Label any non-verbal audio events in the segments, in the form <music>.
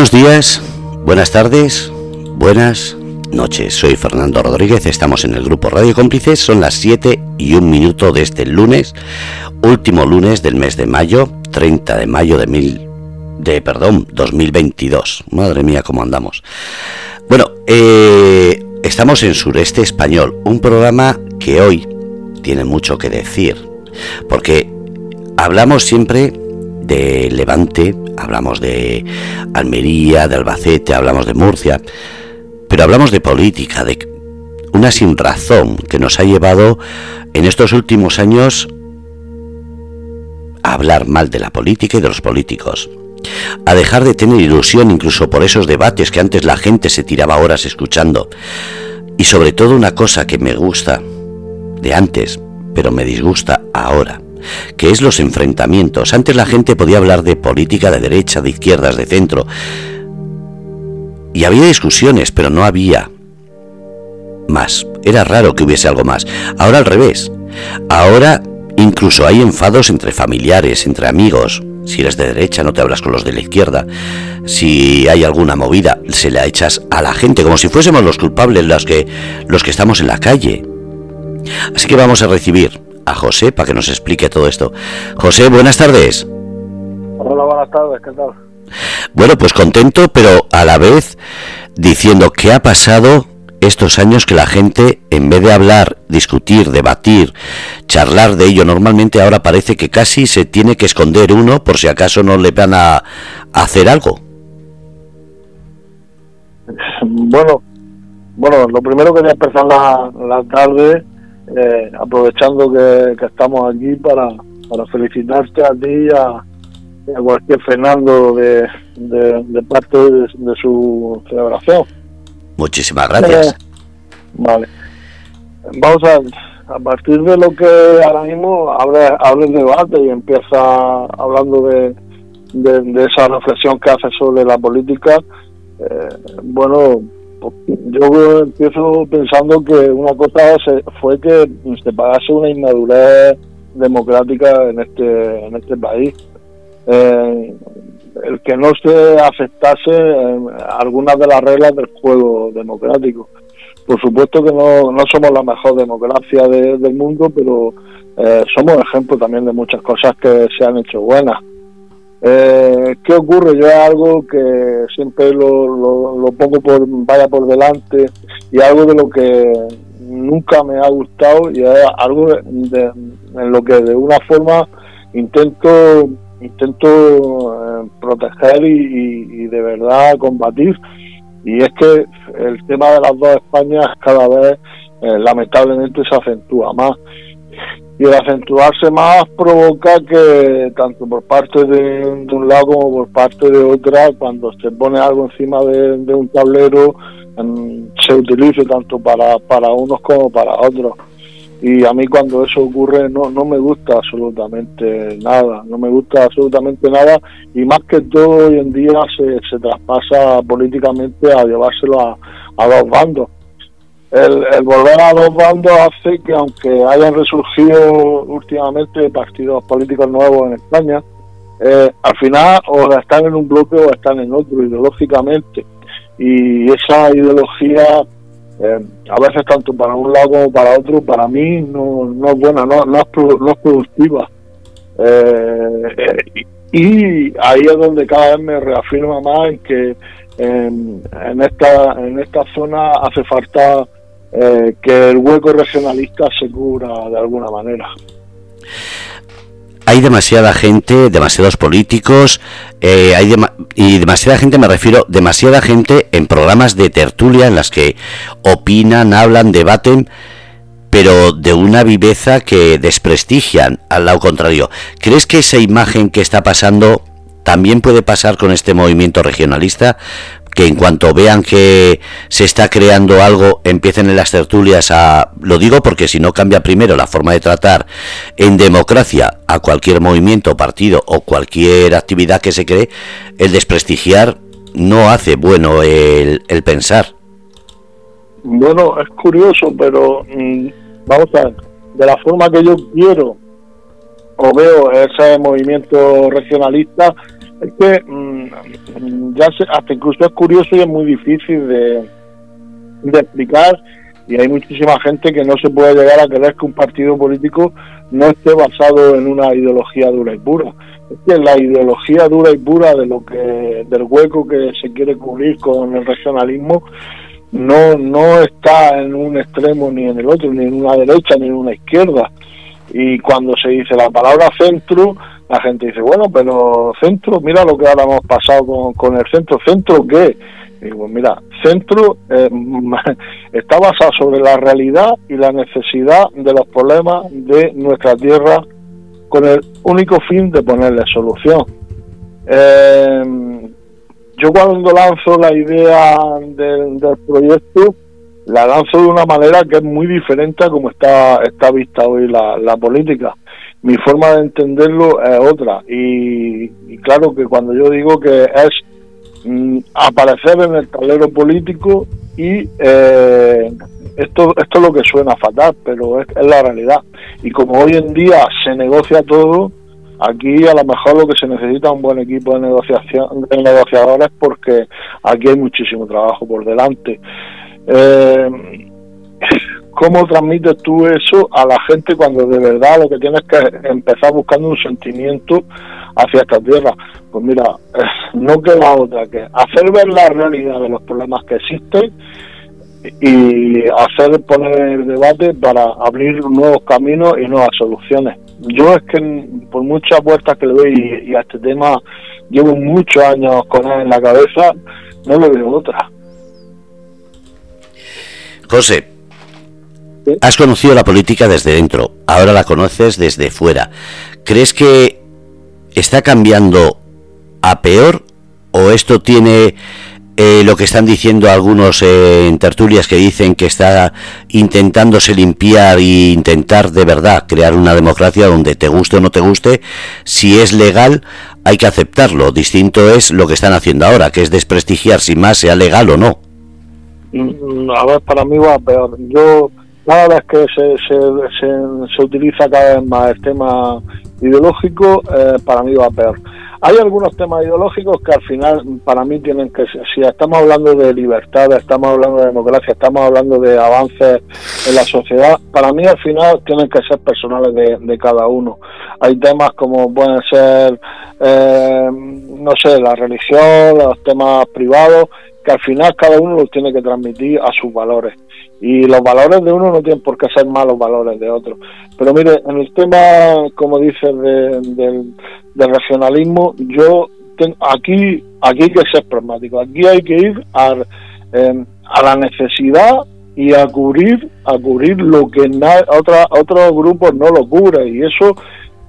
Buenos días, buenas tardes, buenas noches. Soy Fernando Rodríguez, estamos en el grupo Radio Cómplices, son las 7 y un minuto de este lunes, último lunes del mes de mayo, 30 de mayo de mil de perdón, 2022. Madre mía, cómo andamos. Bueno, eh, estamos en Sureste Español, un programa que hoy tiene mucho que decir, porque hablamos siempre de Levante, hablamos de Almería, de Albacete, hablamos de Murcia, pero hablamos de política, de una sin razón que nos ha llevado en estos últimos años a hablar mal de la política y de los políticos, a dejar de tener ilusión incluso por esos debates que antes la gente se tiraba horas escuchando, y sobre todo una cosa que me gusta de antes, pero me disgusta ahora que es los enfrentamientos. Antes la gente podía hablar de política de derecha, de izquierdas, de centro. Y había discusiones, pero no había más. Era raro que hubiese algo más. Ahora al revés. Ahora incluso hay enfados entre familiares, entre amigos. Si eres de derecha no te hablas con los de la izquierda. Si hay alguna movida, se la echas a la gente como si fuésemos los culpables los que los que estamos en la calle. Así que vamos a recibir a José para que nos explique todo esto. José, buenas tardes. Hola, buenas tardes, ¿qué tal? Bueno, pues contento, pero a la vez diciendo qué ha pasado estos años que la gente, en vez de hablar, discutir, debatir, charlar de ello, normalmente ahora parece que casi se tiene que esconder uno por si acaso no le van a, hacer algo. Bueno, bueno, lo primero que voy a empezar la, la tarde eh, aprovechando que, estamos aquí para, para felicitarte a ti y a, cualquier Fernando de, de, parte de, su celebración. Muchísimas gracias. Eh, vale. Vamos a, a partir de lo que ahora mismo abre, abre el debate y empieza hablando de, de, esa reflexión que hace sobre la política. Eh, bueno, yo empiezo pensando que una cosa fue que se pagase una inmadurez democrática en este en este país. Eh, el que no se aceptase eh, algunas de las reglas del juego democrático. Por supuesto que no, no somos la mejor democracia del mundo pero eh, somos ejemplo también de muchas cosas que se han hecho buenas eh, ¿Qué ocurre? Yo es algo que siempre lo, lo, pongo por vaya por delante y algo de lo que nunca me ha gustado y es algo de, en lo que de una forma intento intento eh, proteger y, de verdad combatir y es que el tema de las dos Españas cada vez eh, lamentablemente se acentúa más y el acentuarse más provoca que tanto por parte de, un lado como por parte de otra, cuando se pone algo encima de, un tablero, se utilice tanto para, para unos como para otros. Y a mí cuando eso ocurre no, no me gusta absolutamente nada, no me gusta absolutamente nada y más que todo hoy en día se, se traspasa políticamente a llevárselo a, a dos bandos el, volver a dos bandos hace que aunque hayan resurgido últimamente partidos políticos nuevos en España, eh, al final o están en un bloque o están en otro ideológicamente. Y esa ideología, eh, a veces tanto para un lado como para otro, para mí no, no es buena, no, no, es, productiva. Eh, y ahí es donde cada vez me reafirma más en que en, esta, en esta zona hace falta eh, que el hueco regionalista se cubra de alguna manera. Hay demasiada gente, demasiados políticos, eh, hay y demasiada gente, me refiero, demasiada gente en programas de tertulia en las que opinan, hablan, debaten, pero de una viveza que desprestigian al lado contrario. ¿Crees que esa imagen que está pasando también puede pasar con este movimiento regionalista? Que en cuanto vean que se está creando algo, empiecen en las tertulias a... Lo digo porque si no cambia primero la forma de tratar en democracia a cualquier movimiento, partido o cualquier actividad que se cree, el desprestigiar no hace bueno el, pensar. Bueno, es curioso, pero mm, vamos a ver, de la forma que yo quiero o veo ese movimiento regionalista, Es que mm, ya hasta incluso es curioso y es muy difícil de, de explicar y hay muchísima gente que no se puede llegar a creer que un partido político no esté basado en una ideología dura y pura. Es que la ideología dura y pura de lo que del hueco que se quiere cubrir con el regionalismo no no está en un extremo ni en el otro, ni en una derecha ni en una izquierda. Y cuando se dice la palabra centro, la gente dice, bueno, pero centro, mira lo que ahora hemos pasado con, con el centro. ¿Centro qué? Digo, mira, centro eh, <laughs> está basado sobre la realidad y la necesidad de los problemas de nuestra tierra con el único fin de ponerle solución. Eh, yo cuando lanzo la idea del, proyecto, la lanzo de una manera que es muy diferente a como está, está vista hoy la, política. Mi forma de entenderlo es otra. y claro que cuando yo digo que es Mm, aparecer en el tablero político y eh, esto, esto es lo que suena fatal, pero es, la realidad. Y como hoy en día se negocia todo, aquí a lo mejor lo que se necesita es un buen equipo de negociación de negociadores porque aquí hay muchísimo trabajo por delante. Eh, ¿Cómo transmites tú eso a la gente cuando de verdad lo que tienes que empezar buscando un sentimiento hacia esta tierra? Pues mira, <laughs> no queda otra que hacer ver la realidad de los problemas que existen y hacer poner el debate para abrir nuevos caminos y nuevas soluciones. Yo es que por muchas puertas que le doy y, a este tema llevo muchos años con él en la cabeza, no le veo otra. José, has conocido la política desde dentro, ahora la conoces desde fuera. ¿Crees que está cambiando a peor o esto tiene eh, lo que están diciendo algunos eh, en tertulias que dicen que está intentándose limpiar e intentar de verdad crear una democracia donde te guste o no te guste, si es legal hay que aceptarlo. Distinto es lo que están haciendo ahora, que es desprestigiar si más sea legal o no. Mm, a ver, para mí va peor. Yo cada vez que se, se, se, utiliza cada vez más el tema ideológico, eh, para mí va peor. Hay algunos temas ideológicos que al final para mí tienen que ser, si estamos hablando de libertad, estamos hablando de democracia, estamos hablando de avances en la sociedad, para mí al final tienen que ser personales de, cada uno. Hay temas como pueden ser, eh, no sé, la religión, los temas privados, que al final cada uno los tiene que transmitir a sus valores. Y los valores de uno no tienen por qué ser malos valores de otro. Pero mire, en el tema, como dices, del, regionalismo, yo tengo, aquí, aquí hay que ser pragmático. Aquí hay que ir a, a la necesidad y a cubrir, a cubrir lo que otra, otros grupos no lo cubren. Y eso,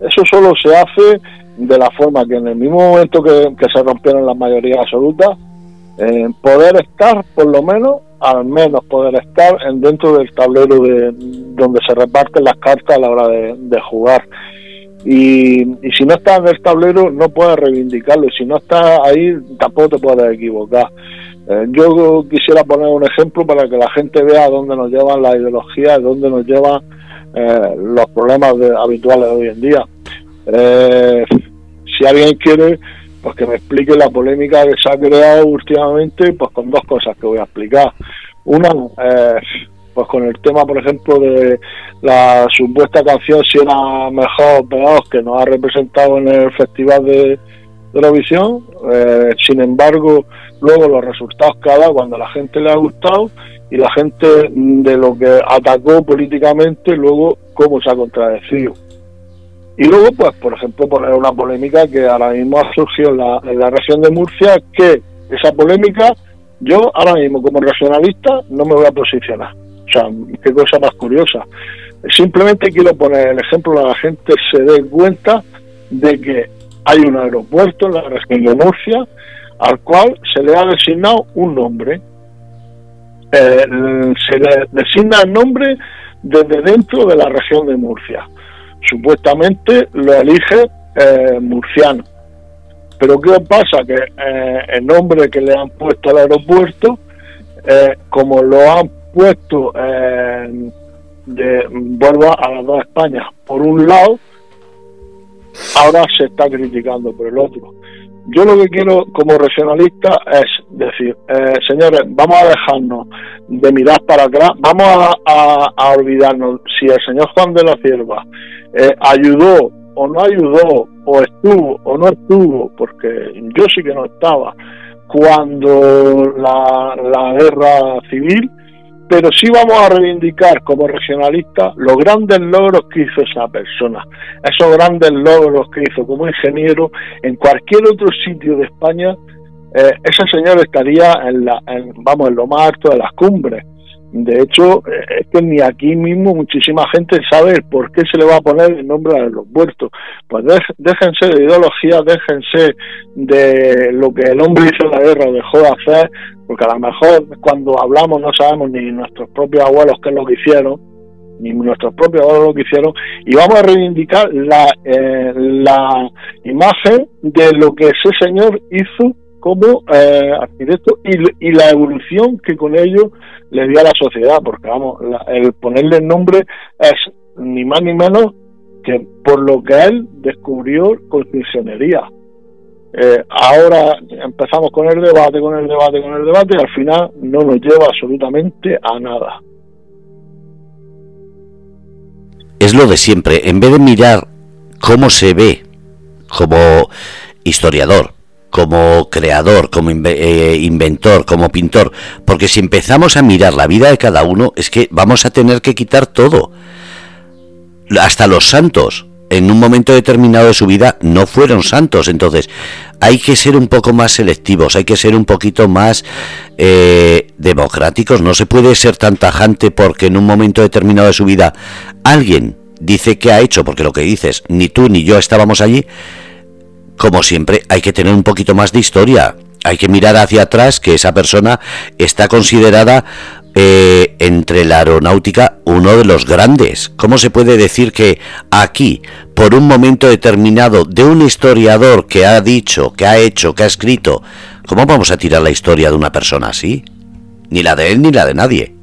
eso solo se hace de la forma que en el mismo momento que, que se rompieron las mayorías absolutas, eh, poder estar, por lo menos, al menos poder estar en dentro del tablero de donde se reparten las cartas a la hora de, jugar. Y, si no estás en el tablero no puedes reivindicarlo y si no estás ahí tampoco te puedes equivocar. Eh, yo quisiera poner un ejemplo para que la gente vea dónde nos llevan las ideologías, dónde nos llevan eh, los problemas habituales de hoy en día. si alguien quiere pues que me explique la polémica que se ha creado últimamente, pues con dos cosas que voy a explicar. Una, eh, pues con el tema, por ejemplo, de la supuesta canción si era mejor o peor que nos ha representado en el Festival de Eurovisión. Eh, sin embargo, luego los resultados que ha dado cuando a la gente le ha gustado y la gente de lo que atacó políticamente, luego cómo se ha contradecido. Y luego, pues, por ejemplo, poner una polémica que ahora mismo ha surgido en la, región de Murcia, que esa polémica, yo ahora mismo como regionalista no me voy a posicionar. O sea, qué cosa más curiosa. Simplemente quiero poner el ejemplo que la gente se dé cuenta de que hay un aeropuerto en la región de Murcia al cual se le ha designado un nombre. Eh, se le designa el nombre desde dentro de la región de Murcia supuestamente lo elige eh, murciano. Pero ¿qué pasa? Que eh, el nombre que le han puesto al aeropuerto, eh, como lo han puesto de vuelvo a las dos Españas, por un lado, ahora se está criticando por el otro. Yo lo que quiero como regionalista es decir, eh, señores, vamos a dejarnos de mirar para atrás, vamos a, olvidarnos si el señor Juan de la Cierva eh, ayudó o no ayudó, o estuvo o no estuvo, porque yo sí que no estaba, cuando la, la guerra civil, pero sí vamos a reivindicar como regionalistas los grandes logros que hizo esa persona, esos grandes logros que hizo como ingeniero en cualquier otro sitio de España, eh, ese señor estaría en la, vamos, en lo más alto de las cumbres. De hecho, es que ni aquí mismo muchísima gente sabe por qué se le va a poner el nombre a los muertos. Pues déjense de ideología, déjense de lo que el hombre hizo en la guerra o dejó de hacer, porque a lo mejor cuando hablamos no sabemos ni nuestros propios abuelos qué es lo que hicieron, ni nuestros propios abuelos lo que hicieron, y vamos a reivindicar la, eh, la imagen de lo que ese señor hizo como eh, arquitecto y, la evolución que con ello le dio a la sociedad, porque vamos, el ponerle el nombre es ni más ni menos que por lo que él descubrió con su. Eh, ahora empezamos con el debate, con el debate, con el debate y al final no nos lleva absolutamente a nada. Es lo de siempre, en vez de mirar cómo se ve como historiador, como creador, como eh, inventor, como pintor, porque si empezamos a mirar la vida de cada uno, es que vamos a tener que quitar todo. Hasta los santos, en un momento determinado de su vida, no fueron santos. Entonces, hay que ser un poco más selectivos, hay que ser un poquito más eh, democráticos. No se puede ser tan tajante porque en un momento determinado de su vida alguien dice que ha hecho, porque lo que dices, ni tú ni yo estábamos allí, como siempre, hay que tener un poquito más de historia. Hay que mirar hacia atrás que esa persona está considerada eh, entre la aeronáutica uno de los grandes. ¿Cómo se puede decir que aquí, por un momento determinado de un historiador que ha dicho, que ha hecho, que ha escrito, ¿cómo vamos a tirar la historia de una persona así? Ni la de él ni la de nadie.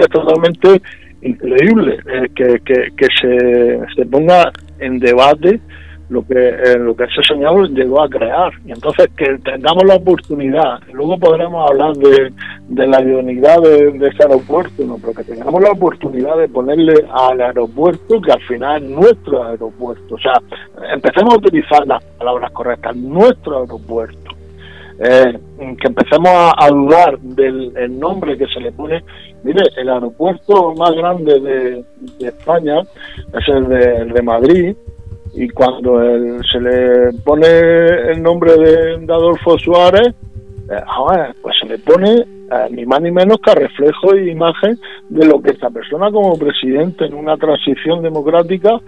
es totalmente increíble eh, que, que, se, se ponga en debate lo que eh, lo que ese señor llegó a crear. Y entonces que tengamos la oportunidad luego podremos hablar de, de la idoneidad de, ese aeropuerto no pero que tengamos la oportunidad de ponerle al aeropuerto que al final es nuestro aeropuerto. O sea empecemos a utilizar las palabras correctas nuestro aeropuerto eh, que empecemos a, dudar del nombre que se le pone. Mire, el aeropuerto más grande de, España es el de, Madrid y cuando se le pone el nombre de, Adolfo Suárez, eh, pues se le pone eh, ni más ni menos que reflejo y imagen de lo que esta persona como presidente en una transición democrática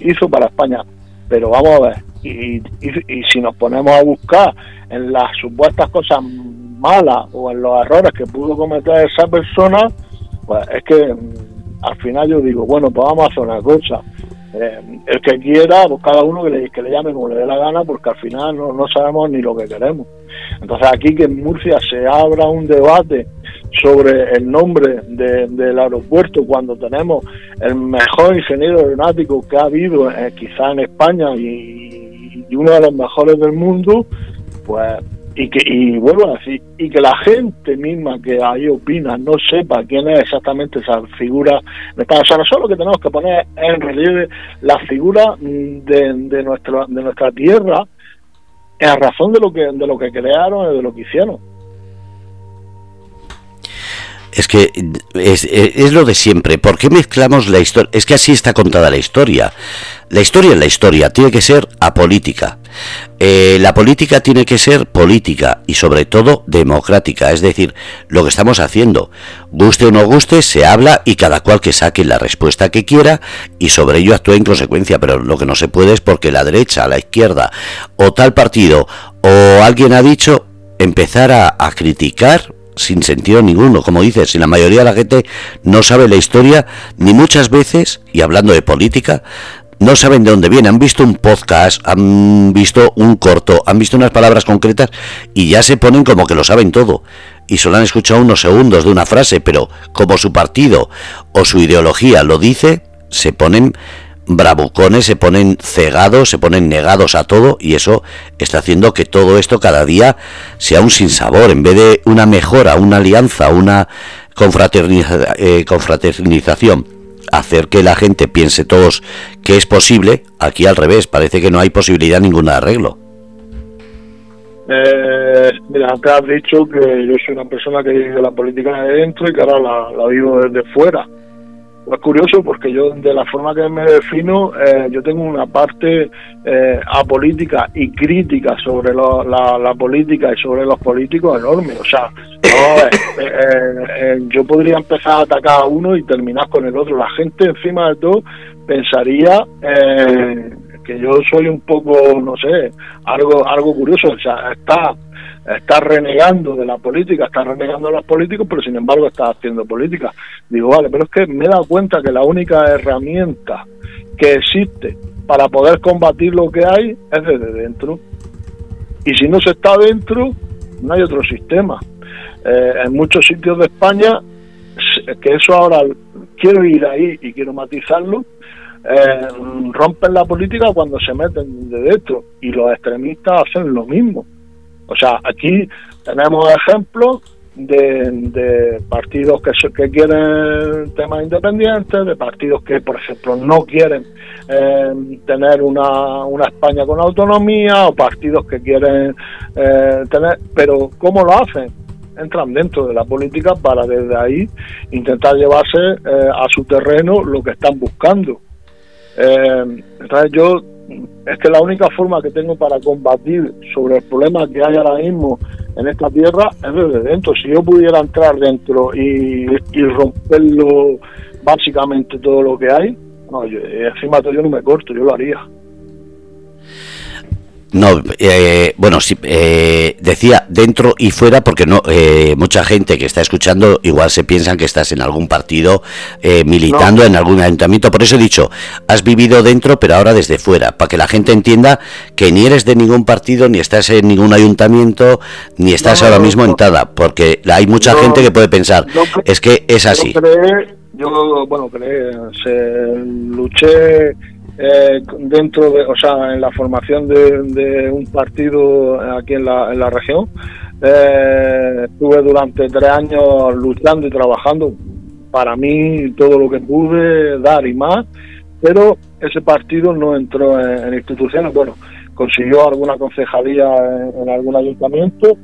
hizo para España. Pero vamos a ver, y, si nos ponemos a buscar en las supuestas cosas malas o en los errores que pudo cometer esa persona, pues es que mm, al final yo digo, bueno, pues vamos a hacer una cosa. Eh, el que quiera, pues cada uno que le, que le llame como le dé la gana, porque al final no, no sabemos ni lo que queremos. Entonces aquí que en Murcia se abra un debate sobre el nombre del aeropuerto cuando tenemos el mejor ingeniero aeronáutico que ha habido eh, quizá en España y, y, uno de los mejores del mundo, pues y que y vuelvo a decir y que la gente misma que ahí opina no sepa quién es exactamente esa figura o sea nosotros lo que tenemos que poner en relieve la figura de, de nuestra de nuestra tierra en razón de lo que de lo que crearon y de lo que hicieron es que es, lo de siempre. ¿Por qué mezclamos la historia? Es que así está contada la historia. La historia es la historia, tiene que ser apolítica. Eh, la política tiene que ser política y sobre todo democrática, es decir, lo que estamos haciendo. Guste o no guste, se habla y cada cual que saque la respuesta que quiera y sobre ello actúe en consecuencia, pero lo que no se puede es porque la derecha, la izquierda o tal partido o alguien ha dicho empezar a, a criticar sin sentido ninguno, como dices, si la mayoría de la gente no sabe la historia, ni muchas veces, y hablando de política, no saben de dónde viene, han visto un podcast, han visto un corto, han visto unas palabras concretas y ya se ponen como que lo saben todo. Y solo han escuchado unos segundos de una frase, pero como su partido o su ideología lo dice, se ponen bravucones, se ponen cegados, se ponen negados a todo y eso está haciendo que todo esto cada día sea un sinsabor. En vez de una mejora, una alianza, una eh, confraternización, hacer que la gente piense todos que es posible, aquí al revés, parece que no hay posibilidad ninguna de arreglo. Eh, mira, antes has dicho que yo soy una persona que vive la política de dentro y que ahora la, vivo desde fuera. Es curioso porque yo, de la forma que me defino, eh, yo tengo una parte eh, apolítica y crítica sobre la, política y sobre los políticos enorme. O sea, <laughs> eh, yo podría empezar a atacar a uno y terminar con el otro. La gente, encima de todo, pensaría que yo soy un poco, no sé, algo algo curioso, o sea, está está renegando de la política, está renegando de los políticos, pero sin embargo está haciendo política. Digo, vale, pero es que me he dado cuenta que la única herramienta que existe para poder combatir lo que hay es desde dentro. Y si no se está dentro, no hay otro sistema. Eh, en muchos sitios de España, que eso ahora quiero ir ahí y quiero matizarlo, eh, rompen la política cuando se meten de dentro y los extremistas hacen lo mismo. O sea, aquí tenemos ejemplos de, partidos que, que quieren temas independientes, de partidos que, por ejemplo, no quieren eh, tener una, una España con autonomía, o partidos que quieren eh, tener, pero ¿cómo lo hacen? Entran dentro de la política para desde ahí intentar llevarse a su terreno lo que están buscando. Eh, entonces yo, es que la única forma que tengo para combatir sobre el problema que hay ahora mismo en esta tierra es desde dentro. Si yo pudiera entrar dentro y, romperlo básicamente todo lo que hay, no, yo, encima yo no me corto, yo lo haría. No, eh, bueno, sí, eh, decía dentro y fuera porque no eh, mucha gente que está escuchando igual se piensan que estás en algún partido militando en algún ayuntamiento. Por eso he dicho, has vivido dentro, pero ahora desde fuera, para que la gente entienda que ni eres de ningún partido, ni estás en ningún ayuntamiento, ni estás ahora mismo en nada, porque hay mucha gente que puede pensar, es que es así. Yo, bueno, creé, se, luché eh, dentro de, o sea, en la formación de, un partido aquí en la, en la región. Eh, estuve durante tres años luchando y trabajando para mí todo lo que pude dar y más, pero ese partido no entró en, instituciones. Bueno, consiguió alguna concejalía en, algún ayuntamiento,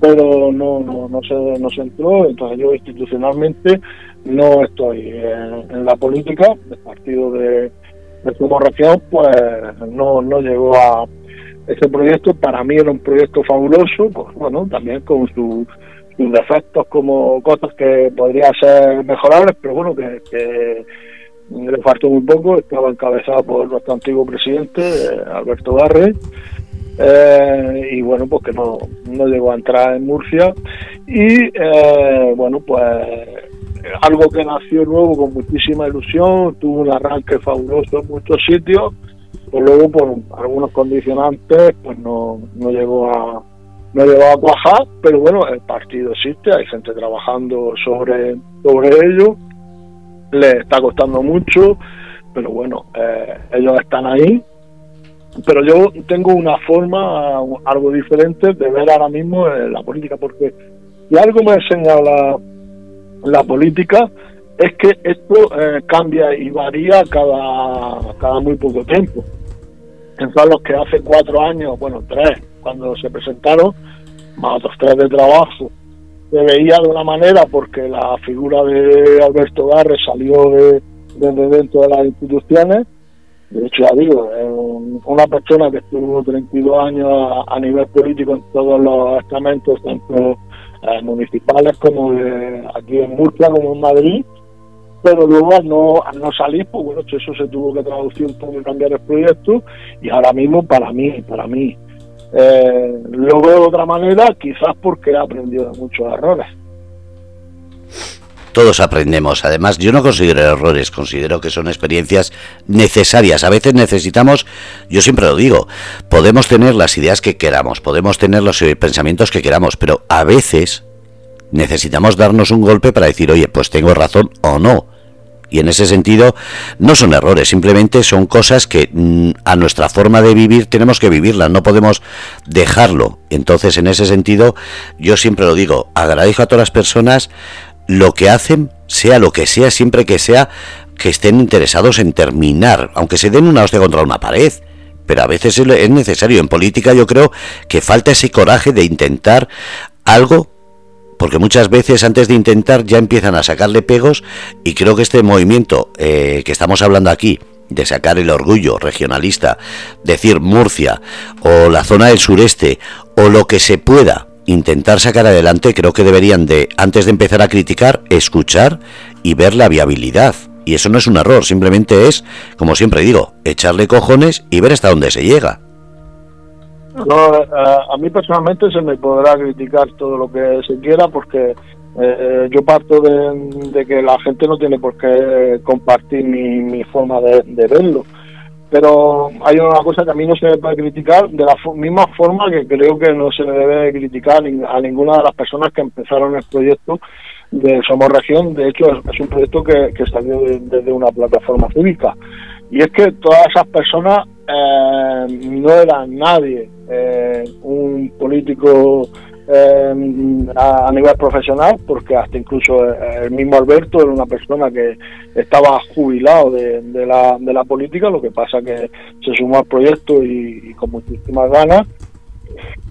pero no, no, no, se, no se entró. Entonces yo institucionalmente no estoy en, la política, el partido de como región pues no, no llegó a ese proyecto. Para mí era un proyecto fabuloso pues bueno también con sus defectos como cosas que podrían ser mejorables pero bueno que, le faltó muy poco. Estaba encabezado por nuestro antiguo presidente Alberto Garre. Eh, y bueno pues que no, no llegó a entrar en Murcia. Y eh, bueno pues algo que nació nuevo con muchísima ilusión, tuvo un arranque fabuloso en muchos sitios, pero luego por algunos condicionantes pues no, no llegó a no llegó a cuajar, pero bueno, el partido existe, hay gente trabajando sobre, sobre ello, le está costando mucho, pero bueno, eh, ellos están ahí. Pero yo tengo una forma algo diferente de ver ahora mismo la política, porque algo me enseña la, la política es que esto eh, cambia y varía cada, cada muy poco tiempo. Entonces los que hace cuatro años, bueno, tres, cuando se presentaron, más otros tres de trabajo, se veía de una manera porque la figura de Alberto Garre salió de, desde dentro de las instituciones. De hecho, ya digo, una persona que estuvo 32 años a, a nivel político en todos los estamentos, tanto eh, municipales como de aquí en Murcia como en Madrid, pero luego al no, al no salir, pues bueno, eso se tuvo que traducir un poco y cambiar el proyecto y ahora mismo para mí, para mí, eh, lo veo de otra manera, quizás porque he aprendido de muchos errores. Todos aprendemos. Además, yo no considero errores, considero que son experiencias necesarias. A veces necesitamos, yo siempre lo digo, podemos tener las ideas que queramos, podemos tener los eh, pensamientos que queramos, pero a veces necesitamos darnos un golpe para decir, oye, pues tengo razón o no. Y en ese sentido no son errores, simplemente son cosas que mm, a nuestra forma de vivir tenemos que vivirlas, no podemos dejarlo. Entonces, en ese sentido, yo siempre lo digo, agradezco a todas las personas lo que hacen, sea lo que sea, siempre que sea que estén interesados en terminar, aunque se den una hostia contra una pared. Pero a veces es necesario. En política yo creo que falta ese coraje de intentar algo porque muchas veces antes de intentar ya empiezan a sacarle pegos y creo que este movimiento eh, que estamos hablando aquí de sacar el orgullo regionalista, decir Murcia o la zona del sureste o lo que se pueda intentar sacar adelante, creo que deberían de, antes de empezar a criticar, escuchar y ver la viabilidad. Y eso no es un error, simplemente es, como siempre digo, echarle cojones y ver hasta dónde se llega. No, eh, a mí personalmente se me podrá criticar todo lo que se quiera porque eh, yo parto de, que la gente no tiene por qué compartir mi, mi forma de, verlo. Pero hay una cosa que a mí no se me puede criticar de la misma forma que creo que no se le debe criticar a ninguna de las personas que empezaron el proyecto de Somos Región. De hecho, es, un proyecto que, salió desde una plataforma cívica. Y es que todas esas personas eh, no eran nadie, eh, un político eh, a, nivel profesional, porque hasta incluso el mismo Alberto era una persona que estaba jubilado de, la, de la política, lo que pasa que se sumó al proyecto y con muchísimas ganas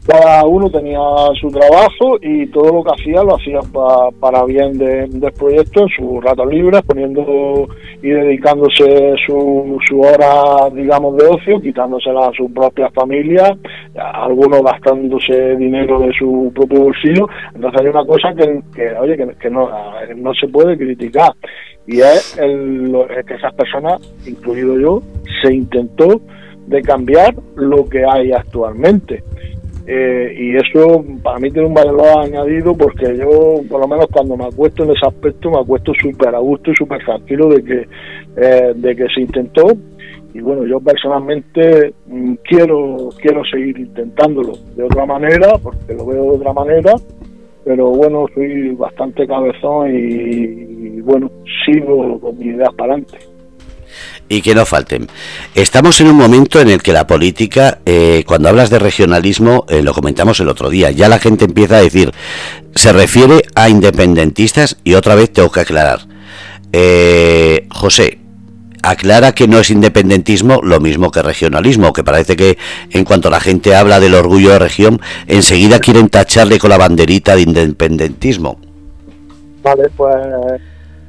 cada uno tenía su trabajo y todo lo que hacía lo hacía para bien del proyecto en sus ratos libres, poniendo y dedicándose su, su hora, digamos, de ocio, quitándosela a su propia familia, algunos gastándose dinero de su propio bolsillo. Entonces hay una cosa que, oye, que, no, no se puede criticar y es el, que esas personas, incluido yo, se intentó de cambiar lo que hay actualmente. Eh, y eso para mí tiene un valor añadido porque yo, por lo menos cuando me acuesto en ese aspecto, me acuesto súper a gusto y súper tranquilo de que, eh, de que se intentó. Y bueno, yo personalmente mm, quiero, quiero seguir intentándolo de otra manera, porque lo veo de otra manera, pero bueno, soy bastante cabezón y bueno, sigo con mis ideas para adelante y que no falten. Estamos en un momento en el que la política, eh, cuando hablas de regionalismo, eh, lo comentamos el otro día, ya la gente empieza a decir, se refiere a independentistas y otra vez tengo que aclarar. Eh, José, aclara que no es independentismo lo mismo que regionalismo, que parece que en cuanto la gente habla del orgullo de región, enseguida quieren tacharle con la banderita de independentismo. Vale, pues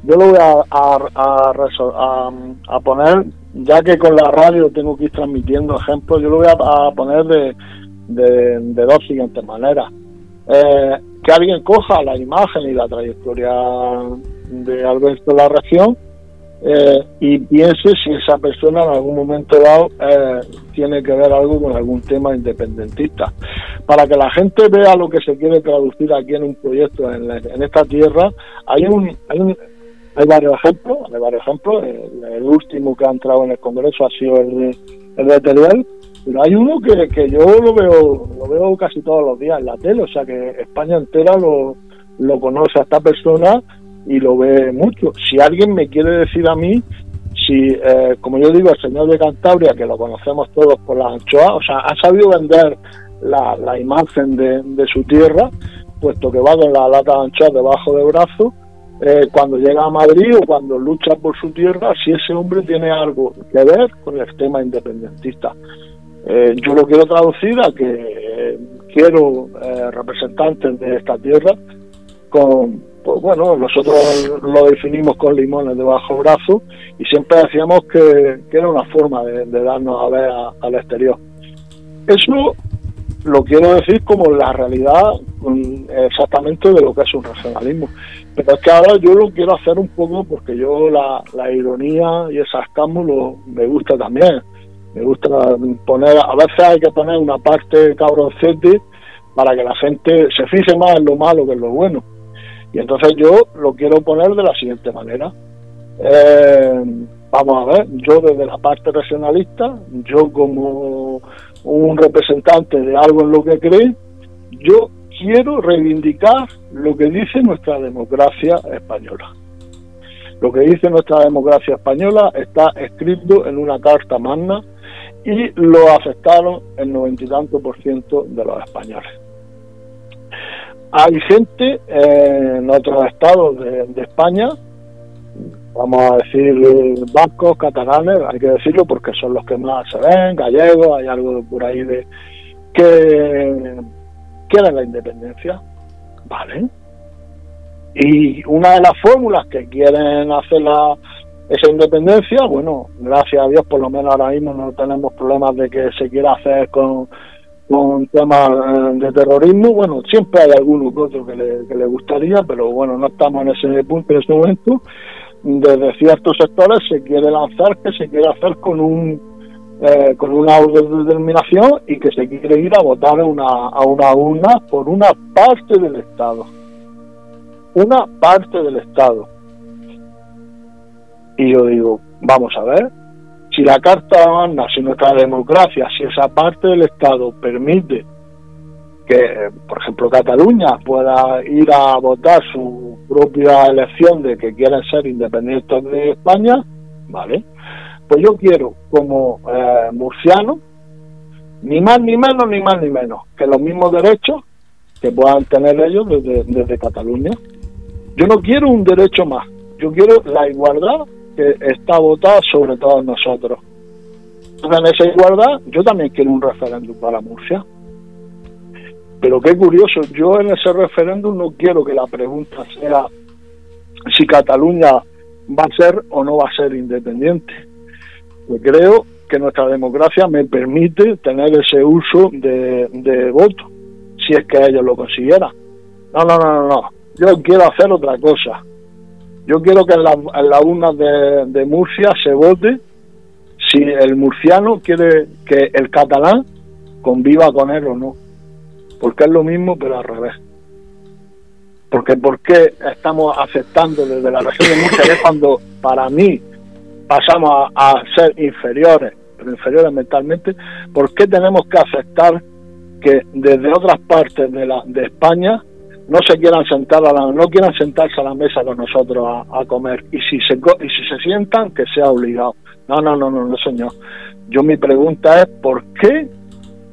yo lo voy a, a, poner, ya que con la radio tengo que ir transmitiendo ejemplos, yo lo voy a, poner de, de, dos siguientes maneras. Eh, que alguien coja la imagen y la trayectoria de Alberto de la región eh, y piense si esa persona en algún momento dado eh, tiene que ver algo con algún tema independentista. Para que la gente vea lo que se quiere traducir aquí en un proyecto en, en esta tierra, hay un, hay un hay varios ejemplos, hay varios ejemplos. El, último que ha entrado en el Congreso ha sido el de, el de Teruel, pero hay uno que, que yo lo veo lo veo casi todos los días en la tele, o sea que España entera lo, lo conoce a esta persona y lo ve mucho. Si alguien me quiere decir a mí, si, eh, como yo digo, el señor de Cantabria, que lo conocemos todos por la anchoa, o sea, ha sabido vender la, la imagen de, de su tierra, puesto que va con la lata de anchoa debajo del brazo, eh, cuando llega a Madrid o cuando lucha por su tierra, si ese hombre tiene algo que ver con el tema independentista. Eh, yo lo quiero traducir a que eh, quiero representantes de esta tierra con, pues bueno, nosotros lo definimos con limones debajo brazo y siempre decíamos que, era una forma de, darnos a ver al exterior. Eso lo quiero decir como la realidad exactamente de lo que es un regionalismo. Pero es que ahora yo lo quiero hacer un poco porque yo la, ironía y el sarcasmo me gusta también. Me gusta poner, a veces hay que poner una parte cabroncete para que la gente se fije más en lo malo que en lo bueno. Y entonces yo lo quiero poner de la siguiente manera. Eh, vamos a ver, yo desde la parte regionalista, yo como un representante de algo en lo que cree, yo quiero reivindicar lo que dice nuestra democracia española. Lo que dice nuestra democracia española está escrito en una carta magna y lo aceptaron el noventa y tanto por ciento de los españoles. Hay gente en otros estados de, España, vamos a decir vascos, catalanes, hay que decirlo porque son los que más se ven, gallegos, hay algo por ahí de que quieren la independencia, ¿vale? Y una de las fórmulas que quieren hacer la, esa independencia, bueno, gracias a Dios por lo menos ahora mismo no tenemos problemas de que se quiera hacer con, con temas eh, de terrorismo, bueno, siempre hay alguno otro que le, que le gustaría, pero bueno, no estamos en ese punto en este momento. Desde ciertos sectores se quiere lanzar que se quiere hacer con un eh, con una determinación y que se quiere ir a votar a una, a una urna por una parte del Estado. Una parte del Estado. Y yo digo, vamos a ver, si la Carta Magna, si nuestra democracia, si esa parte del Estado permite que, por ejemplo, Cataluña pueda ir a votar su propia elección de que quieren ser independientes de España, ¿vale? Pues yo quiero, como eh, murciano, ni más ni menos, ni más ni menos, que los mismos derechos que puedan tener ellos desde, desde Cataluña. Yo no quiero un derecho más, yo quiero la igualdad que está votada sobre todos nosotros. En esa igualdad, yo también quiero un referéndum para Murcia. Pero qué curioso, yo en ese referéndum no quiero que la pregunta sea si Cataluña va a ser o no va a ser independiente. Pues creo que nuestra democracia me permite tener ese uso de, voto, si es que ellos lo consiguieran. No, no, no, no, yo quiero hacer otra cosa. Yo quiero que en la, en la urna de, de Murcia se vote si el murciano quiere que el catalán conviva con él o no. Porque es lo mismo, pero al revés. Porque ¿por qué estamos aceptando desde la región de Murcia, es cuando para mí pasamos a, ser inferiores, pero inferiores mentalmente, ¿por qué tenemos que aceptar que desde otras partes de, la, de España no se quieran sentar a la, no quieran sentarse a la mesa con nosotros a, comer y si se y si se sientan que sea obligado. No no no no no señor. Yo mi pregunta es por qué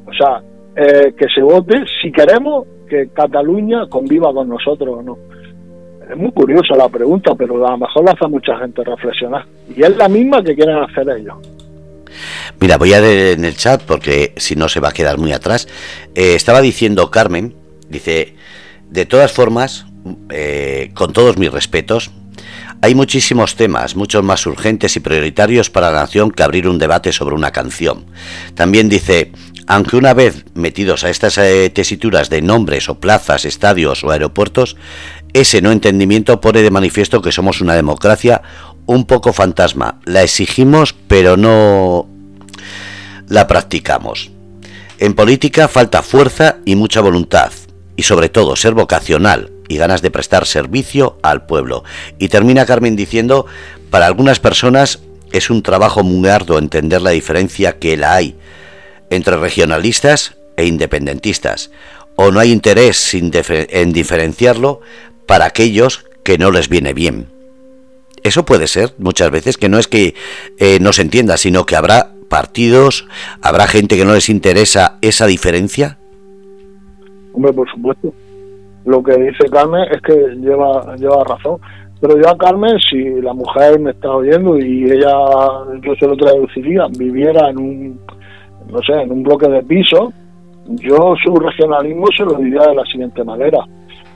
o sea eh, que se vote si queremos que Cataluña conviva con nosotros o no es muy curiosa la pregunta pero a lo mejor la hace mucha gente reflexionar y es la misma que quieren hacer ellos Mira, voy a leer en el chat porque si no se va a quedar muy atrás. Eh, estaba diciendo Carmen, dice, de todas formas, eh, con todos mis respetos, hay muchísimos temas, muchos más urgentes y prioritarios para la nación que abrir un debate sobre una canción. También dice, aunque una vez metidos a estas eh, tesituras de nombres o plazas, estadios o aeropuertos, ese no entendimiento pone de manifiesto que somos una democracia un poco fantasma. La exigimos, pero no la practicamos. En política falta fuerza y mucha voluntad y sobre todo ser vocacional y ganas de prestar servicio al pueblo. Y termina Carmen diciendo, para algunas personas es un trabajo muy arduo entender la diferencia que la hay entre regionalistas e independentistas, o no hay interés en diferenciarlo para aquellos que no les viene bien. Eso puede ser muchas veces que no es que eh, no se entienda, sino que habrá partidos, habrá gente que no les interesa esa diferencia. Hombre, por supuesto. Lo que dice Carmen es que lleva, lleva razón. Pero yo a Carmen, si la mujer me está oyendo y ella, yo se lo traduciría, viviera en un, no sé, en un bloque de piso, yo su regionalismo se lo diría de la siguiente manera.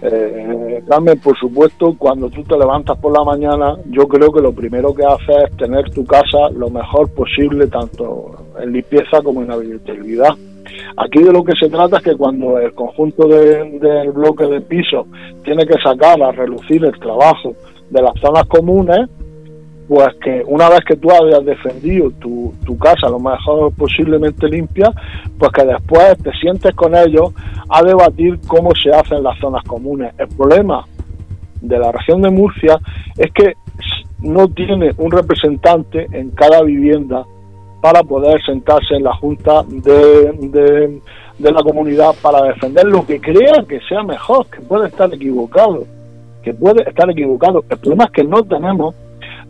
Eh, Carmen, por supuesto, cuando tú te levantas por la mañana, yo creo que lo primero que haces es tener tu casa lo mejor posible, tanto en limpieza como en habitabilidad. Aquí de lo que se trata es que cuando el conjunto del bloque de piso tiene que sacar a relucir el trabajo de las zonas comunes, pues que una vez que tú hayas defendido tu, tu, casa lo mejor posiblemente limpia, pues que después te sientes con ellos a debatir cómo se hacen las zonas comunes. El problema de la región de Murcia es que no tiene un representante en cada vivienda para poder sentarse en la junta de, de, la comunidad para defender lo que crea que sea mejor, que puede estar equivocado, que puede estar equivocado. El problema es que no tenemos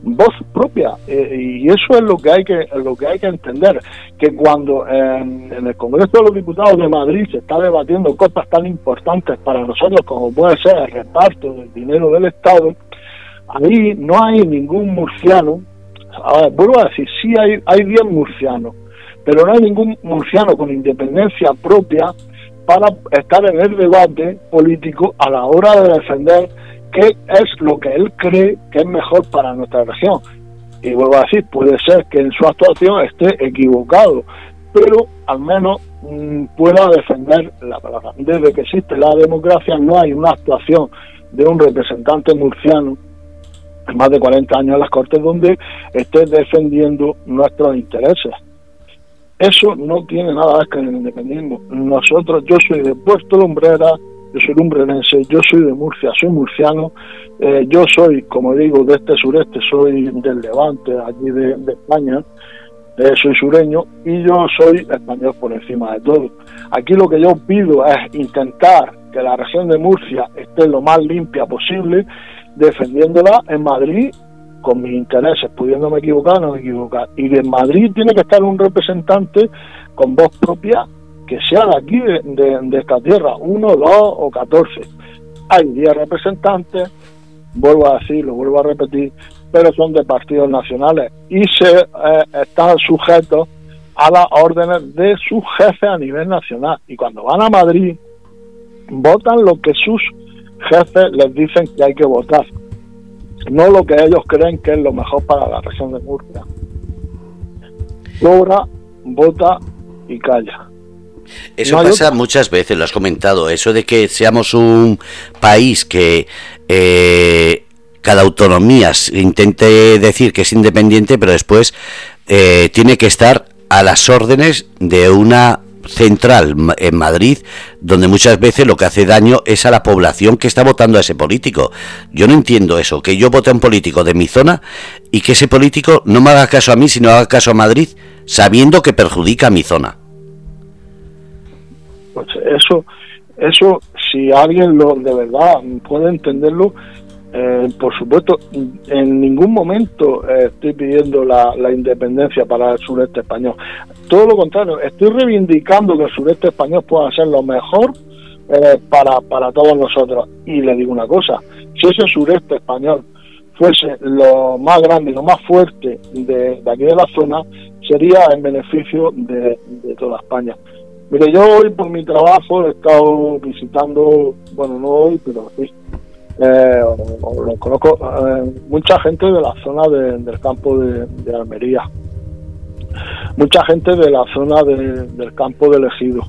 voz propia. Eh, y eso es lo que hay que lo que hay que entender que cuando en, el Congreso de los Diputados de Madrid se está debatiendo cosas tan importantes para nosotros como puede ser el reparto del dinero del Estado ahí no hay ningún murciano. A ver, vuelvo a decir sí hay hay bien murcianos pero no hay ningún murciano con independencia propia para estar en el debate político a la hora de defender qué es lo que él cree que es mejor para nuestra región. Y vuelvo a decir, puede ser que en su actuación esté equivocado, pero al menos mm, pueda defender la palabra. Desde que existe la democracia no hay una actuación de un representante murciano en más de 40 años en las Cortes donde esté defendiendo nuestros intereses. Eso no tiene nada que ver con el independentismo. Nosotros, yo soy de Puerto Lumbrera, yo soy lumbrenense, yo soy de Murcia, soy murciano, eh, yo soy, como digo, de este sureste, soy del Levante, allí de, España, eh, soy sureño y yo soy español por encima de todo. Aquí lo que yo pido es intentar que la región de Murcia esté lo más limpia posible, defendiéndola en Madrid con mis intereses, pudiéndome equivocar o no equivocar. Y de Madrid tiene que estar un representante con voz propia que sea de aquí, de, esta tierra, uno, dos o catorce. Hay diez representantes, vuelvo a decirlo, vuelvo a repetir, pero son de partidos nacionales y se eh, están sujetos a las órdenes de sus jefes a nivel nacional. Y cuando van a Madrid, votan lo que sus jefes les dicen que hay que votar, no lo que ellos creen que es lo mejor para la región de Murcia. Logra, vota y calla. Eso pasa muchas veces, lo has comentado, eso de que seamos un país que eh, cada autonomía intente decir que es independiente, pero después eh, tiene que estar a las órdenes de una central en Madrid, donde muchas veces lo que hace daño es a la población que está votando a ese político. Yo no entiendo eso, que yo vote a un político de mi zona y que ese político no me haga caso a mí, sino haga caso a Madrid, sabiendo que perjudica a mi zona. Pues eso, eso, si alguien lo de verdad puede entenderlo, eh, por supuesto, en ningún momento eh, estoy pidiendo la, independencia para el sureste español. Todo lo contrario, estoy reivindicando que el sureste español pueda ser lo mejor eh, para, para todos nosotros. Y le digo una cosa, si ese sureste español fuese lo más grande lo más fuerte de, aquí de la zona, sería en beneficio de toda España. Mire, yo hoy por mi trabajo he estado visitando, bueno, no hoy, pero sí, eh, lo conozco eh, mucha gente de la zona del campo de, Almería, mucha gente de la zona del campo de Ejido.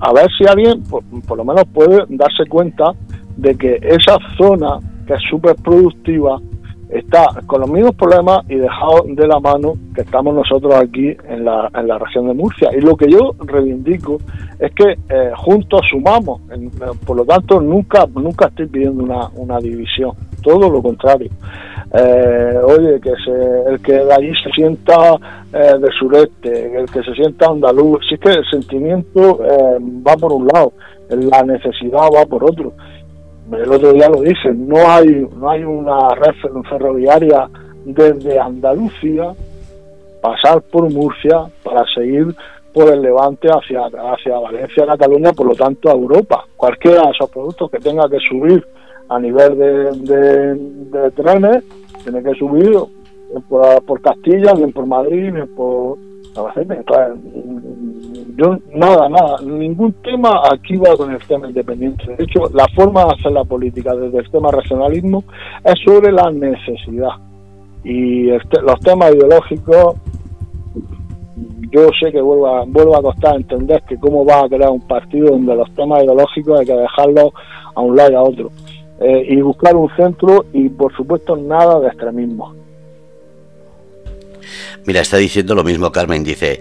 A ver si alguien, por, por lo menos, puede darse cuenta de que esa zona, que es súper productiva, está con los mismos problemas y dejado de la mano que estamos nosotros aquí en la, en la región de Murcia. Y lo que yo reivindico es que eh, juntos sumamos, por lo tanto nunca nunca estoy pidiendo una, una división, todo lo contrario. Eh, oye, que se, el que de allí se sienta eh, del sureste, el que se sienta andaluz, es que el sentimiento va por un lado, la necesidad va por otro el otro día lo dicen, no hay, no hay una red ferroviaria desde Andalucía pasar por Murcia para seguir por el levante hacia, hacia Valencia, Cataluña, por lo tanto a Europa. Cualquiera de esos productos que tenga que subir a nivel de, de, trenes, tiene que subir por, por Castilla, bien por Madrid, bien por yo nada, nada, ningún tema aquí va con el tema independiente. De hecho, la forma de hacer la política desde el tema regionalismo es sobre la necesidad. Y los temas ideológicos, yo sé que vuelvo a, vuelvo a costar entender que cómo va a crear un partido donde los temas ideológicos hay que dejarlos a un lado y a otro. Eh, y buscar un centro y, por supuesto, nada de extremismo. Mira, está diciendo lo mismo Carmen, dice,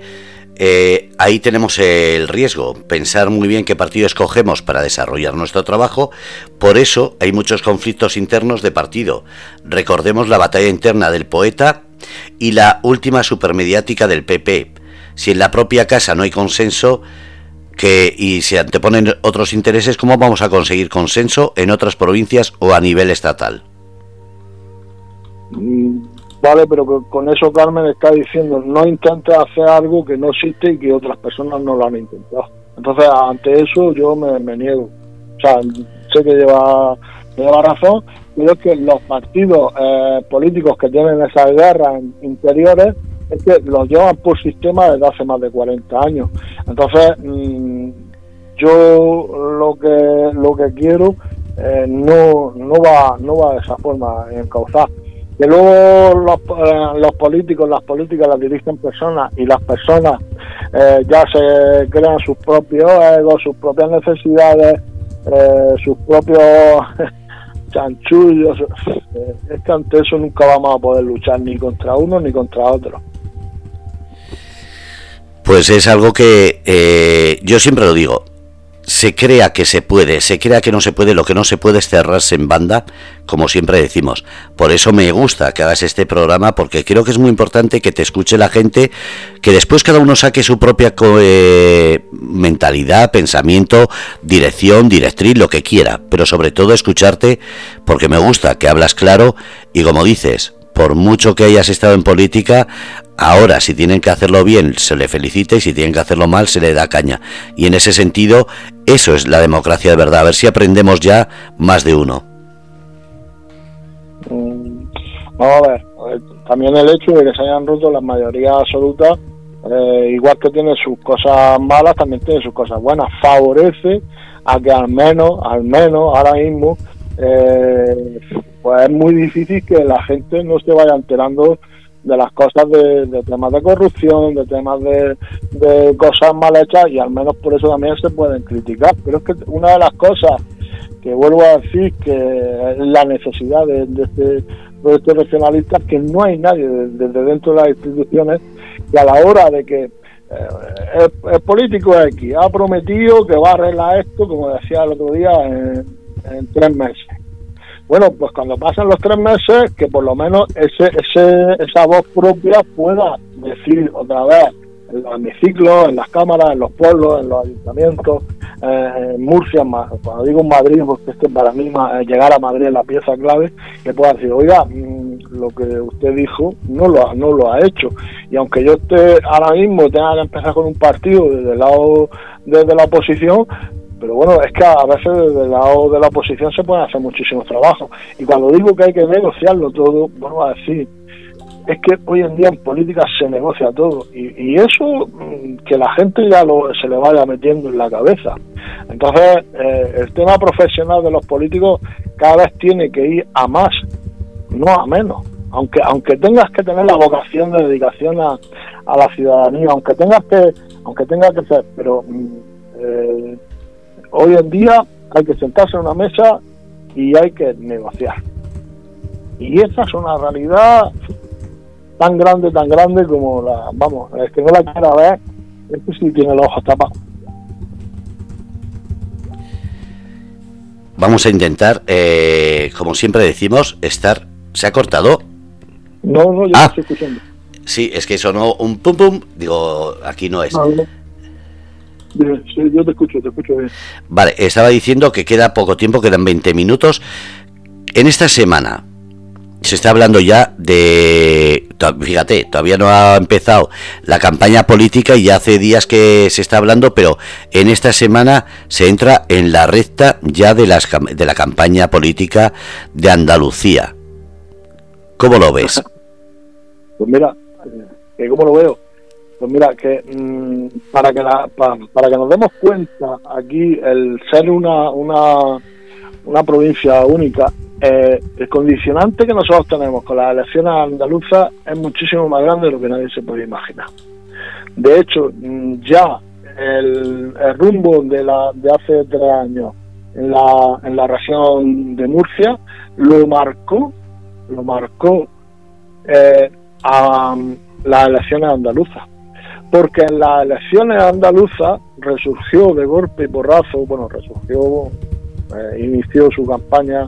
eh, ahí tenemos el riesgo, pensar muy bien qué partido escogemos para desarrollar nuestro trabajo, por eso hay muchos conflictos internos de partido. Recordemos la batalla interna del poeta y la última supermediática del PP. Si en la propia casa no hay consenso y se anteponen otros intereses, ¿cómo vamos a conseguir consenso en otras provincias o a nivel estatal? Mm, vale, pero con eso Carmen está diciendo, no intentes hacer algo que no existe y que otras personas no lo han intentado. Entonces, ante eso yo me, niego. O sea, sé que lleva, lleva razón, pero es que los partidos eh, políticos que tienen esas guerras interiores es que los llevan por sistema desde hace más de 40 años. Entonces, mm, yo lo que lo que quiero eh, no no va no va de esa forma encauzar que luego los, eh, los políticos las políticas las dirigen personas y las personas eh, ya se crean sus propios egos sus propias necesidades sus propios <laughs> chanchullos. Es que ante eso nunca vamos a poder luchar ni contra uno ni contra otro. Pues es algo que yo siempre lo digo se crea que se puede, se crea que no se puede, lo que no se puede es cerrarse en banda, como siempre decimos. Por eso me gusta que hagas este programa, porque creo que es muy importante que te escuche la gente, que después cada uno saque su propia eh, mentalidad, pensamiento, dirección, directriz, lo que quiera, pero sobre todo escucharte, porque me gusta que hablas claro y como dices, por mucho que hayas estado en política, ahora si tienen que hacerlo bien se le felicita y si tienen que hacerlo mal se le da caña. Y en ese sentido, eso es la democracia de verdad. A ver si aprendemos ya más de uno. Mm, vamos a ver, eh, también el hecho de que se hayan roto la mayoría absoluta, eh, igual que tiene sus cosas malas, también tiene sus cosas buenas. Favorece a que al menos, al menos ahora mismo, eh, pues es muy difícil que la gente no se vaya enterando de las cosas de, temas de corrupción, de temas de, cosas mal hechas y al menos por eso también se pueden criticar. Pero es que una de las cosas que vuelvo a decir que es la necesidad de, este proyecto regionalista que no hay nadie desde dentro de las instituciones que a la hora de que eh, el, político X ha prometido que va a arreglar esto, como decía el otro día, tres meses bueno, pues cuando pasan los tres meses, que por lo menos ese, ese, esa voz propia pueda decir otra vez en los hemiciclos, en las cámaras, en los pueblos, en los ayuntamientos, eh, en Murcia, cuando digo Madrid, porque esto para mí eh, llegar a Madrid es la pieza clave, que pueda decir, oiga, mm, lo que usted dijo no lo, no lo ha hecho. Y aunque yo esté ahora mismo tenga que empezar con un partido desde el lado desde la oposición, pero bueno, es que a veces desde el lado de la oposición se pueden hacer muchísimos trabajos. Y cuando digo que hay que negociarlo todo, bueno, a decir, es que hoy en día en política se negocia todo. Y, eso mm, que la gente ya lo, se le vaya metiendo en la cabeza. Entonces, eh, el tema profesional de los políticos cada vez tiene que ir a más, no a menos. Aunque, aunque tengas que tener la vocación de dedicación a, a la ciudadanía, aunque tengas que, aunque tengas que ser, pero mm, eh, Hoy en día hay que sentarse en una mesa y hay que negociar. Y esa es una realidad tan grande, tan grande como la, vamos, es que no la quiera ver, es que sí tiene los ojos tapados. Vamos a intentar, eh, como siempre decimos, estar... ¿Se ha cortado? No, no, yo ah, estoy escuchando. Sí, es que sonó un pum pum, digo, aquí no es yo te escucho, te escucho bien. Vale, estaba diciendo que queda poco tiempo, quedan 20 minutos. En esta semana se está hablando ya de, fíjate, todavía no ha empezado la campaña política y ya hace días que se está hablando, pero en esta semana se entra en la recta ya de, las, de la campaña política de Andalucía. ¿Cómo lo ves? <laughs> Pues mira, eh, ¿cómo lo veo? Pues mira, que mm, para que la, para que nos demos cuenta, aquí el ser una, una, una provincia única, eh, el condicionante que nosotros tenemos con las elecciones andaluzas es muchísimo más grande de lo que nadie se puede imaginar. De hecho, mm, ya el, rumbo de, la, de hace tres años en la, en la región de Murcia lo marcó, lo marcó eh, a las elecciones andaluzas porque en las elecciones andaluzas resurgió de golpe y porrazo, bueno, resurgió, eh, inició su campaña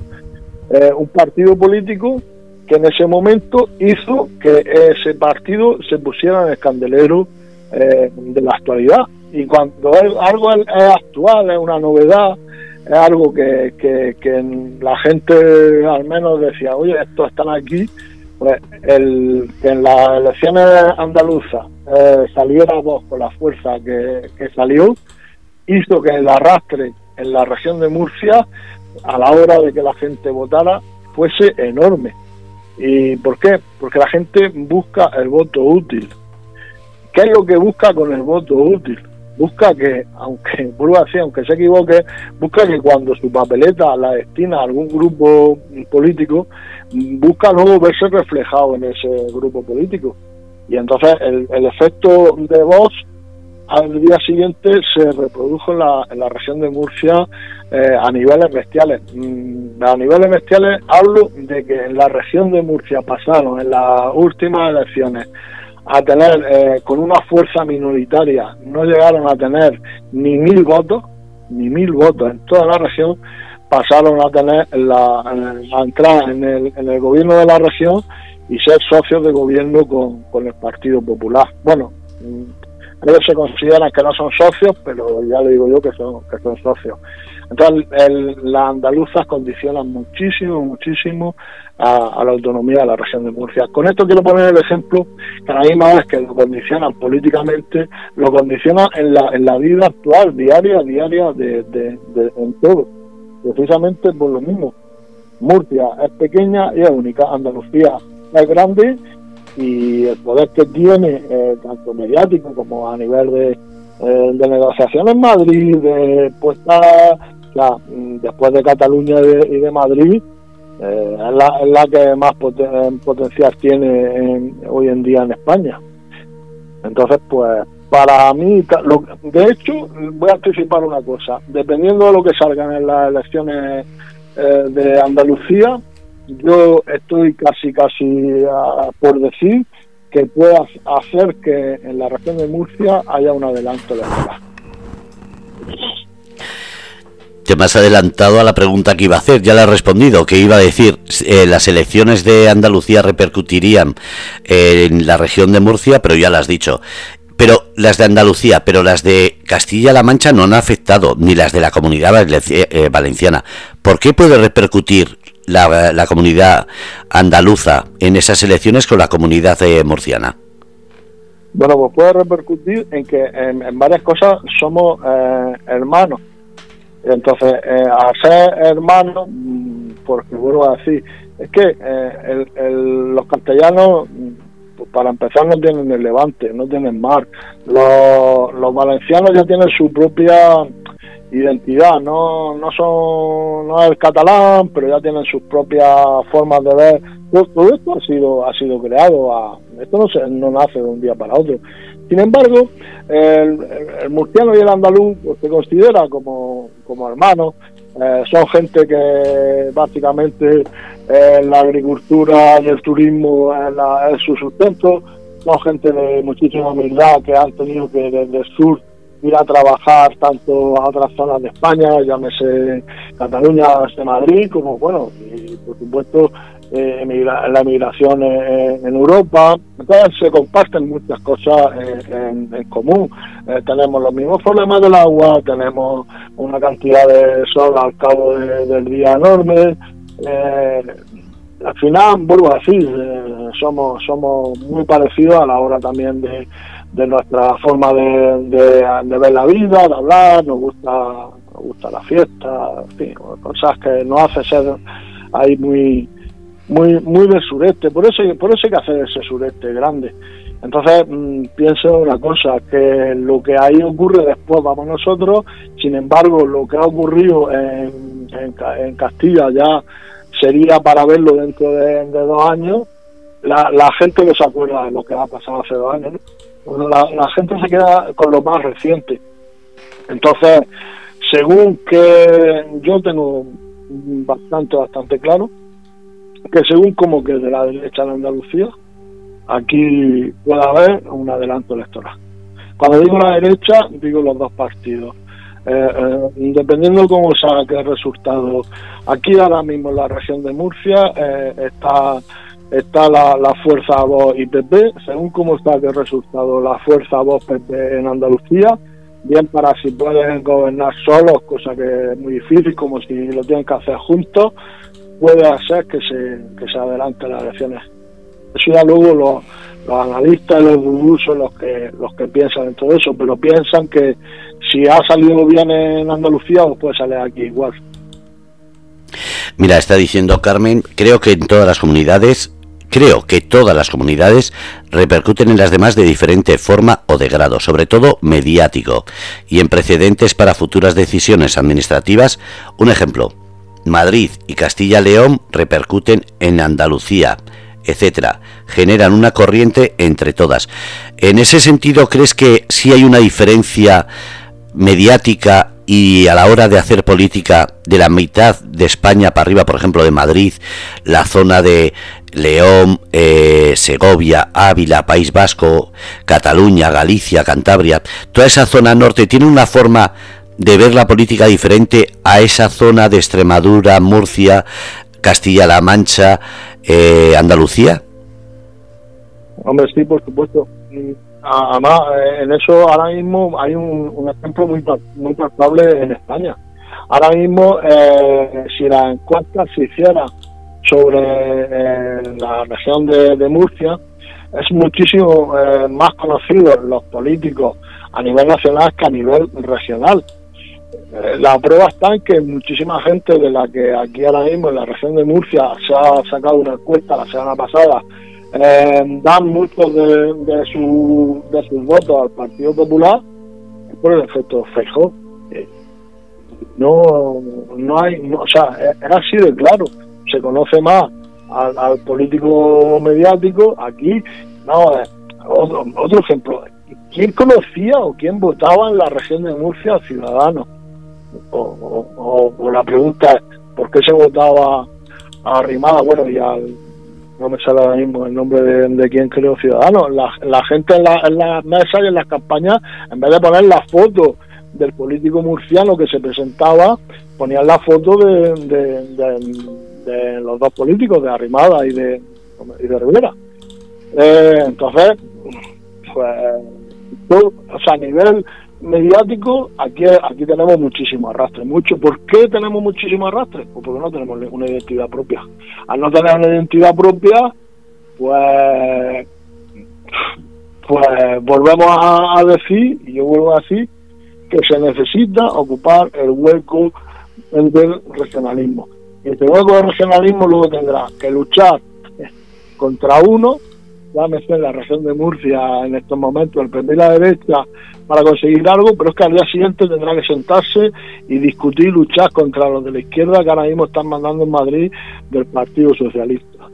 eh, un partido político que en ese momento hizo que ese partido se pusiera en el candelero eh, de la actualidad. Y cuando algo es, actual, es una novedad, es algo que, que, que la gente al menos decía, oye, estos están aquí, el, que en las elecciones andaluzas eh, saliera Vox con la fuerza que salió, hizo que el arrastre en la región de Murcia, a la hora de que la gente votara, fuese enorme. ¿Y por qué? Porque la gente busca el voto útil. ¿Qué es lo que busca con el voto útil? Busca que, aunque, <laughs> vuelvo a decir, aunque se equivoque, busca que cuando su papeleta la destina a algún grupo político, busca luego verse reflejado en ese grupo político. Y entonces el, el efecto de voz al día siguiente se reprodujo en la, en la región de Murcia eh, a niveles bestiales. Mm, a niveles bestiales hablo de que en la región de Murcia pasaron en las últimas elecciones a tener eh, con una fuerza minoritaria, no llegaron a tener ni mil votos, ni mil votos en toda la región, pasaron a tener la, a entrar en el, en el gobierno de la región y ser socios de gobierno con, con el Partido Popular. Bueno, mm, ellos se consideran que no son socios, pero ya le digo yo que son, que son socios. Entonces, las andaluzas condicionan muchísimo, muchísimo a, la autonomía de la región de Murcia. Con esto quiero poner el ejemplo que a la misma vez que lo condicionan políticamente, lo condicionan en la, en la vida actual, diaria, diaria, de, de, en todo. Precisamente por lo mismo. Murcia es pequeña y es única. Andalucía es grande y el poder que tiene, eh, tanto mediático como a nivel de, eh, de negociación en Madrid, de puesta, después de Cataluña y de, Madrid, eh, es, la, es, la, que más potencial tiene hoy en día en España. Entonces, pues, para mí, de hecho, voy a anticipar una cosa, dependiendo de lo que salgan en las elecciones de Andalucía, yo estoy casi, casi por decir que pueda hacer que en la región de Murcia haya un adelanto de la te me has adelantado a la pregunta que iba a hacer, ya la he respondido, que iba a decir, eh, las elecciones de Andalucía repercutirían en la región de Murcia, pero ya lo has dicho. Pero las de Andalucía, pero las de Castilla-La Mancha no han afectado, ni las de la comunidad eh, valenciana. ¿Por qué puede repercutir la, comunidad andaluza en esas elecciones con la comunidad eh, murciana? Bueno, pues puede repercutir en que en, varias cosas somos eh, hermanos. Entonces, eh, al ser hermanos, porque vuelvo a decir, es que los castellanos, pues para empezar, no tienen el levante, no tienen mar. Los, los valencianos ya tienen su propia identidad, no, no son, no es el catalán, pero ya tienen sus propias formas de ver. Todo, esto ha sido, ha sido creado, a, esto no, se, no nace de un día para otro. Sin embargo, el, murciano y el andaluz pues, se considera como, como hermanos, eh, son gente que básicamente la agricultura y el turismo es, su sustento, son gente de muchísima humildad que han tenido que desde el sur ir a trabajar tanto a otras zonas de España, llámese Cataluña, de Madrid, como bueno, y por supuesto eh, la emigración en, Europa. Entonces se comparten muchas cosas en, común. Eh, tenemos los mismos problemas del agua, tenemos una cantidad de sol al cabo del día enorme. Eh, al final, vuelvo a decir, somos, somos muy parecidos a la hora también de de nuestra forma de, ver la vida, de hablar, nos gusta, nos gusta la fiesta, en cosas que nos hace ser ahí muy muy muy del sureste, por eso por eso hay que hacer ese sureste grande. Entonces mm, pienso una cosa, que lo que ahí ocurre después vamos nosotros, sin embargo lo que ha ocurrido en, en, Castilla ya sería para verlo dentro de, dos años, la, la, gente no se acuerda de lo que ha pasado hace dos años. ¿no? la, gente se queda con lo más reciente. Entonces, según que yo tengo bastante, bastante claro, que según como que de la derecha de Andalucía, aquí puede haber un adelanto electoral. Cuando digo la derecha, digo los dos partidos. Eh, eh, dependiendo de cómo saque el resultado. Aquí ahora mismo en la región de Murcia eh, está está la, la fuerza voz y PP, según cómo está el resultado, la fuerza voz PP en Andalucía, bien para si pueden gobernar solos, cosa que es muy difícil, como si lo tienen que hacer juntos, puede hacer que se, que se adelanten las elecciones. Eso ya luego los, los analistas, los gurús son los que, los que piensan en todo eso, pero piensan que si ha salido bien en Andalucía, pues puede salir aquí igual. Mira, está diciendo Carmen, creo que en todas las comunidades Creo que todas las comunidades repercuten en las demás de diferente forma o de grado, sobre todo mediático, y en precedentes para futuras decisiones administrativas. Un ejemplo, Madrid y Castilla-León repercuten en Andalucía, etcétera, generan una corriente entre todas. En ese sentido, ¿crees que sí hay una diferencia mediática y a la hora de hacer política de la mitad de España para arriba, por ejemplo, de Madrid, la zona de León, eh, Segovia, Ávila, País Vasco, Cataluña, Galicia, Cantabria, toda esa zona norte tiene una forma de ver la política diferente a esa zona de Extremadura, Murcia, Castilla-La Mancha, eh, Andalucía? Hombre, sí, por supuesto. Además, eh, en eso ahora mismo hay un, ejemplo muy, muy palpable en España. Ahora mismo, eh, si la encuesta se hiciera sobre eh, la región de, Murcia, es muchísimo más conocido los políticos a nivel nacional que a nivel regional. La prueba está en que muchísima gente de la que aquí ahora mismo en la región de Murcia se ha sacado una encuesta la semana pasada eh, dan muchos de, su, de sus votos al Partido Popular por el efecto Feijó. Eh, no, no hay, o sea, es así de claro. Se conoce más al, político mediático aquí. No, eh, otro, otro ejemplo. ¿Quién conocía o quién votaba en la región de Murcia Ciudadanos? O, la pregunta ¿por qué se votaba a Rimada? Bueno, y al no me sale ahora mismo el nombre de, de quién creo ciudadano. La, gente en, la, en las mesas y en las campañas, en vez de poner la foto del político murciano que se presentaba, ponían la foto de, de, los dos políticos, de Arrimada y de, y de Rivera. Eh, entonces, pues, o sea, a nivel mediático, aquí, aquí tenemos muchísimo arrastre. Mucho. ¿Por qué tenemos muchísimo arrastre? Pues porque no tenemos una identidad propia. Al no tener una identidad propia, pues, pues volvemos a, decir, y yo vuelvo a decir, que se necesita ocupar el hueco del regionalismo. Y este hueco del regionalismo luego tendrá que luchar contra uno llámese en la región de Murcia en estos momentos, el PP la derecha para conseguir algo, pero es que al día siguiente tendrá que sentarse y discutir, luchar contra los de la izquierda que ahora mismo están mandando en Madrid del Partido Socialista.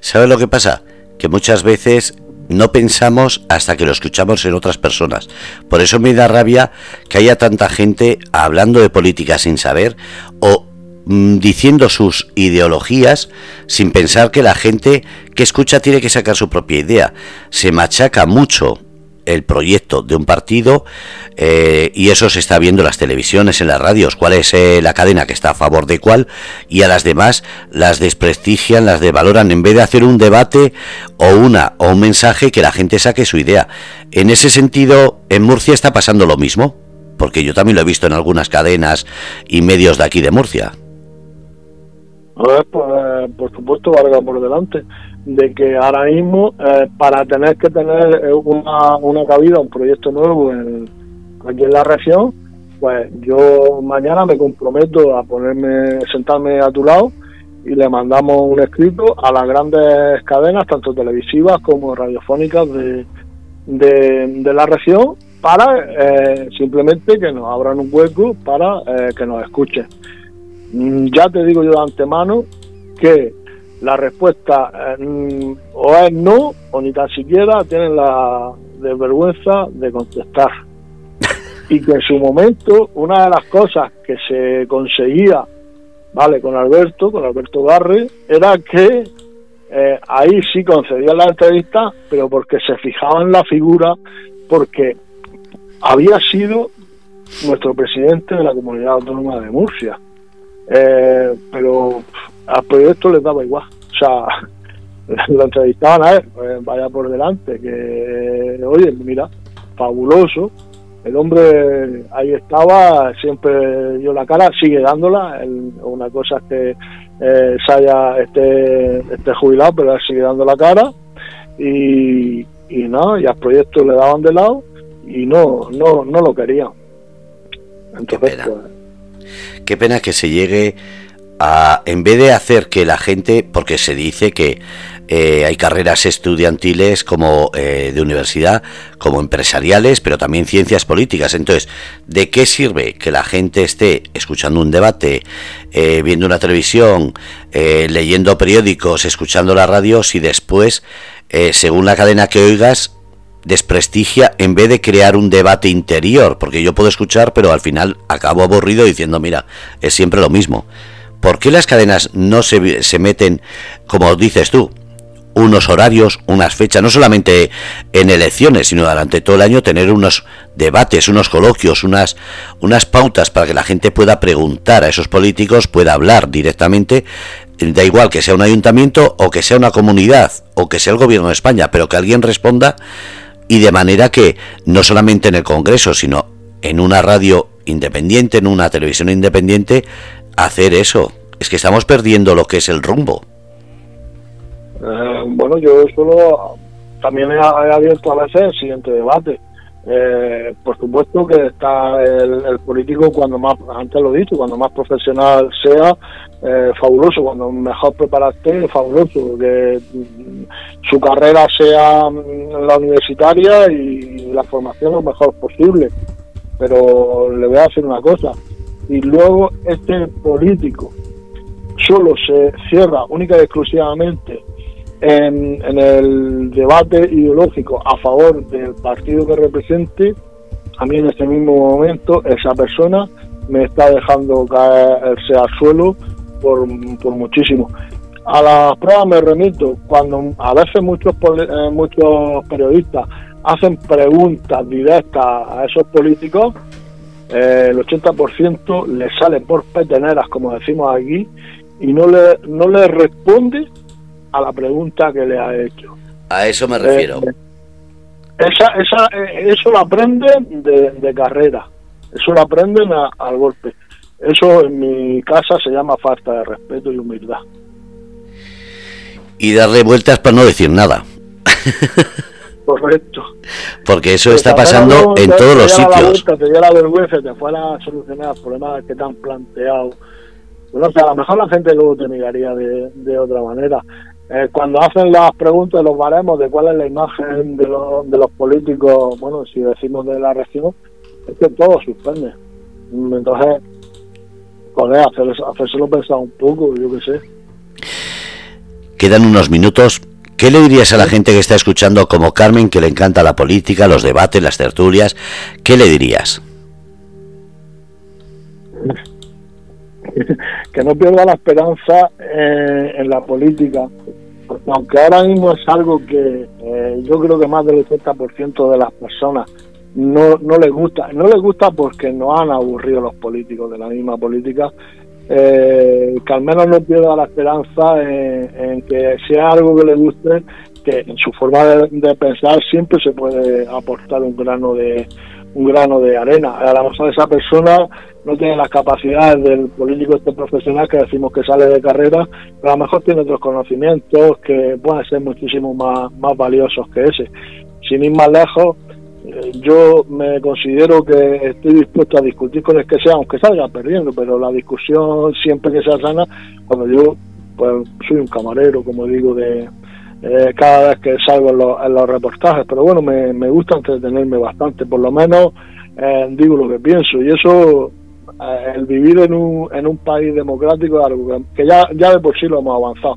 ¿Sabes lo que pasa? Que muchas veces no pensamos hasta que lo escuchamos en otras personas. Por eso me da rabia que haya tanta gente hablando de política sin saber o diciendo sus ideologías sin pensar que la gente que escucha tiene que sacar su propia idea. Se machaca mucho el proyecto de un partido eh, y eso se está viendo en las televisiones, en las radios, cuál es eh, la cadena que está a favor de cuál y a las demás las desprestigian, las devaloran en vez de hacer un debate o una o un mensaje que la gente saque su idea. En ese sentido, en Murcia está pasando lo mismo, porque yo también lo he visto en algunas cadenas y medios de aquí de Murcia. Pues, por supuesto, valga por delante, de que ahora mismo, eh, para tener que tener eh, una, una cabida, un proyecto nuevo en, aquí en la región, pues yo mañana me comprometo a ponerme, sentarme a tu lado y le mandamos un escrito a las grandes cadenas, tanto televisivas como radiofónicas de, de, la región, para eh, simplemente que nos abran un hueco para que nos escuchen. Mm, ya te digo yo de antemano que la respuesta eh, o es no o ni tan siquiera tienen la desvergüenza de contestar. Y que en su momento una de las cosas que se conseguía, vale, con Alberto, con Alberto Garre, era que eh, ahí sí concedían la entrevista, pero porque se fijaba en la figura, porque había sido nuestro presidente de la comunidad autónoma de Murcia eh, pero al proyecto les daba igual. O sea, <laughs> lo entrevistaban a él, pues vaya por delante, que oye, mira, fabuloso, el hombre ahí estaba, siempre dio la cara, sigue dándola. una cosa es que eh, Saya esté, esté jubilado, pero él sigue dando la cara. Y, y no, y al proyecto le daban de lado y no, no, no lo querían. Entonces. Pues, Qué pena que se llegue a, en vez de hacer que la gente, porque se dice que eh, hay carreras estudiantiles como eh, de universidad, como empresariales, pero también ciencias políticas. Entonces, ¿de qué sirve que la gente esté escuchando un debate, eh, viendo una televisión, leyendo periódicos, escuchando la radio, si después, según la cadena que oigas, desprestigia en vez de crear un debate interior? Porque yo puedo escuchar, pero al final acabo aburrido diciendo, mira, es siempre lo mismo. ¿Por qué las cadenas no se, se meten, como dices tú, unos horarios, unas fechas, no solamente en elecciones, sino durante todo el año tener unos debates, unos coloquios, unas, unas pautas para que la gente pueda preguntar a esos políticos, pueda hablar directamente, da igual que sea un ayuntamiento o que sea una comunidad o que sea el gobierno de España, pero que alguien responda y de manera que no solamente en el Congreso, sino en una radio independiente, en una televisión independiente, hacer eso. Es que estamos perdiendo lo que es el rumbo. Eh, bueno, yo solo también he, abierto a veces el siguiente debate. Eh, por supuesto que está el, político cuando más, antes lo he dicho, cuando más profesional sea, eh, fabuloso, cuando mejor preparaste, fabuloso, que su carrera sea mm, la universitaria y la formación lo mejor posible. Pero le voy a decir una cosa, y luego este político solo se cierra única y exclusivamente en, el debate ideológico a favor del partido que represente, a mí en este mismo momento esa persona me está dejando caerse al suelo por, muchísimo. A las pruebas me remito, cuando a veces muchos, eh, muchos periodistas hacen preguntas directas a esos políticos, eh, el 80% les sale por peteneras, como decimos aquí, y no le, no le responde a la pregunta que le ha hecho. A eso me refiero. Eh, esa, esa, eh, eso lo aprenden de, carrera, eso lo aprenden al golpe. Eso en mi casa se llama falta de respeto y humildad. Y darle vueltas para no decir nada. <laughs> Correcto. Porque eso está pasando en todos los sitios. te dio la vergüenza, te fuera a solucionar problemas que te han planteado. Bueno, o sea, a lo mejor la gente luego te miraría de, de otra manera. Eh, cuando hacen las preguntas los baremos de cuál es la imagen de, de los políticos, bueno, si decimos de la región, es que todo suspende. Entonces, joder, hacer, hacérselo pensar un poco, yo qué sé. Quedan unos minutos. ¿Qué le dirías a la gente que está escuchando como Carmen, que le encanta la política, los debates, las tertulias? ¿Qué le dirías? <laughs> que no pierda la esperanza eh, en la política, aunque ahora mismo es algo que eh, yo creo que más del 80% de las personas no, no les gusta. No les gusta porque no han aburrido los políticos de la misma política. Eh, que al menos no pierda la esperanza en, que sea algo que le guste, que en su forma de, pensar siempre se puede aportar un grano de un grano de arena. A lo mejor esa persona no tiene las capacidades del político este profesional que decimos que sale de carrera, pero a lo mejor tiene otros conocimientos que pueden ser muchísimo más, más valiosos que ese. Sin ir más lejos, eh, yo me considero que estoy dispuesto a discutir con el que sea, aunque salga perdiendo, pero la discusión siempre que sea sana, cuando yo pues soy un camarero, como digo, de eh, cada vez que salgo en los, reportajes, pero bueno, me, me gusta entretenerme bastante, por lo menos eh, digo lo que pienso y eso eh, el vivir en un, en un país democrático es algo que ya, ya de por sí lo hemos avanzado.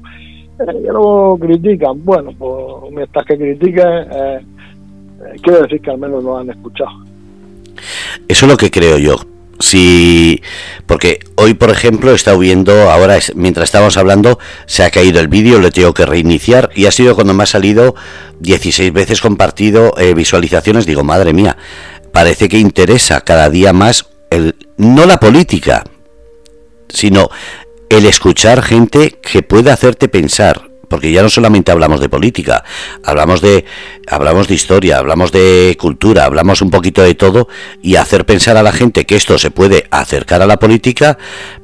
Eh, que luego critican, bueno, pues mientras que critiquen, eh, eh, quiero decir que al menos lo han escuchado. Eso es lo que creo yo. Si, porque hoy, por ejemplo, he estado viendo, ahora mientras estábamos hablando, se ha caído el vídeo, lo tengo que reiniciar y ha sido cuando me ha salido 16 veces compartido visualizaciones. Digo, madre mía, parece que interesa cada día más no la política, sino el escuchar gente que puede hacerte pensar, porque ya no solamente hablamos de política, hablamos de hablamos de historia, hablamos de cultura, hablamos un poquito de todo y hacer pensar a la gente que esto se puede acercar a la política,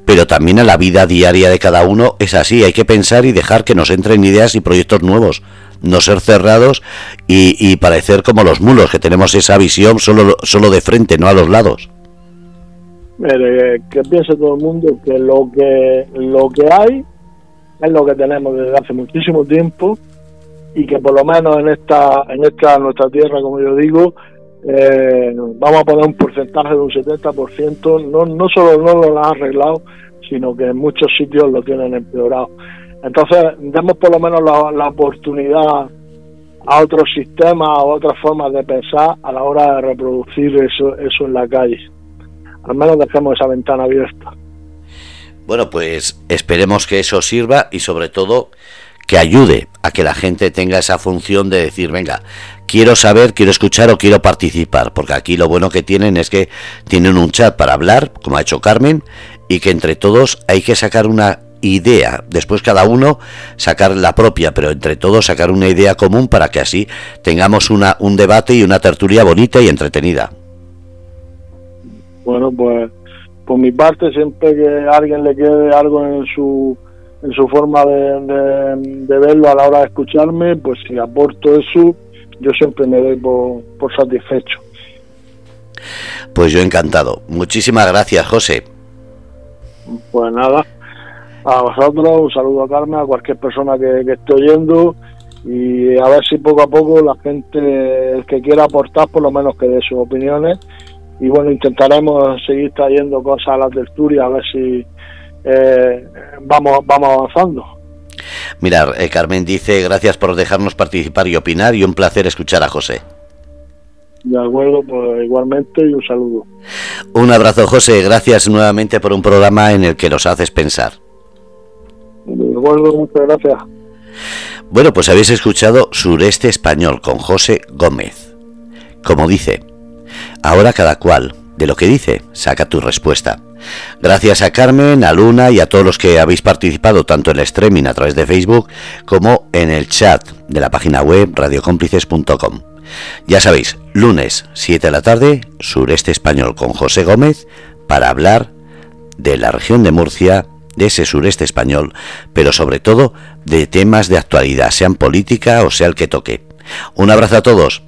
pero también a la vida diaria de cada uno es así, hay que pensar y dejar que nos entren ideas y proyectos nuevos, no ser cerrados y, parecer como los mulos, que tenemos esa visión solo, solo de frente, no a los lados. que piense todo el mundo que lo que lo que hay es lo que tenemos desde hace muchísimo tiempo y que por lo menos en esta en esta nuestra tierra, como yo digo, eh, vamos a poner un porcentaje de un 70%, no, no solo no lo han arreglado, sino que en muchos sitios lo tienen empeorado. Entonces, demos por lo menos la, oportunidad a otros sistemas, a otras formas de pensar a la hora de reproducir eso, eso en la calle. Al menos dejemos esa ventana abierta. Bueno, pues esperemos que eso sirva y sobre todo que ayude a que la gente tenga esa función de decir, venga, quiero saber, quiero escuchar o quiero participar, porque aquí lo bueno que tienen es que tienen un chat para hablar, como ha hecho Carmen, y que entre todos hay que sacar una idea, después cada uno sacar la propia, pero entre todos sacar una idea común para que así tengamos una, un debate y una tertulia bonita y entretenida. Bueno, pues por mi parte, siempre que a alguien le quede algo en su, en su forma de, de, verlo a la hora de escucharme, pues si aporto eso, yo siempre me doy por, por satisfecho. Pues yo encantado. Muchísimas gracias, José. Pues nada, a vosotros, un saludo a Carmen, a cualquier persona que, esté oyendo y a ver si poco a poco la gente, el que quiera aportar, por lo menos que dé sus opiniones. Y bueno, intentaremos seguir trayendo cosas a la tertulia, a ver si eh, vamos, vamos avanzando. Mira, eh, Carmen dice, gracias por dejarnos participar y opinar y un placer escuchar a José. De acuerdo, pues igualmente y un saludo. Un abrazo, José. Gracias nuevamente por un programa en el que nos haces pensar. De acuerdo, muchas gracias. Bueno, pues habéis escuchado Sureste Español con José Gómez. Como dice, ahora cada cual de lo que dice saca tu respuesta. Gracias a Carmen, a Luna y a todos los que habéis participado tanto en el streaming a través de Facebook como en el chat de la página web radiocómplices.com. Ya sabéis, lunes 7 de la tarde, Sureste Español con José Gómez para hablar de la región de Murcia, de ese sureste español, pero sobre todo de temas de actualidad, sean política o sea el que toque. Un abrazo a todos.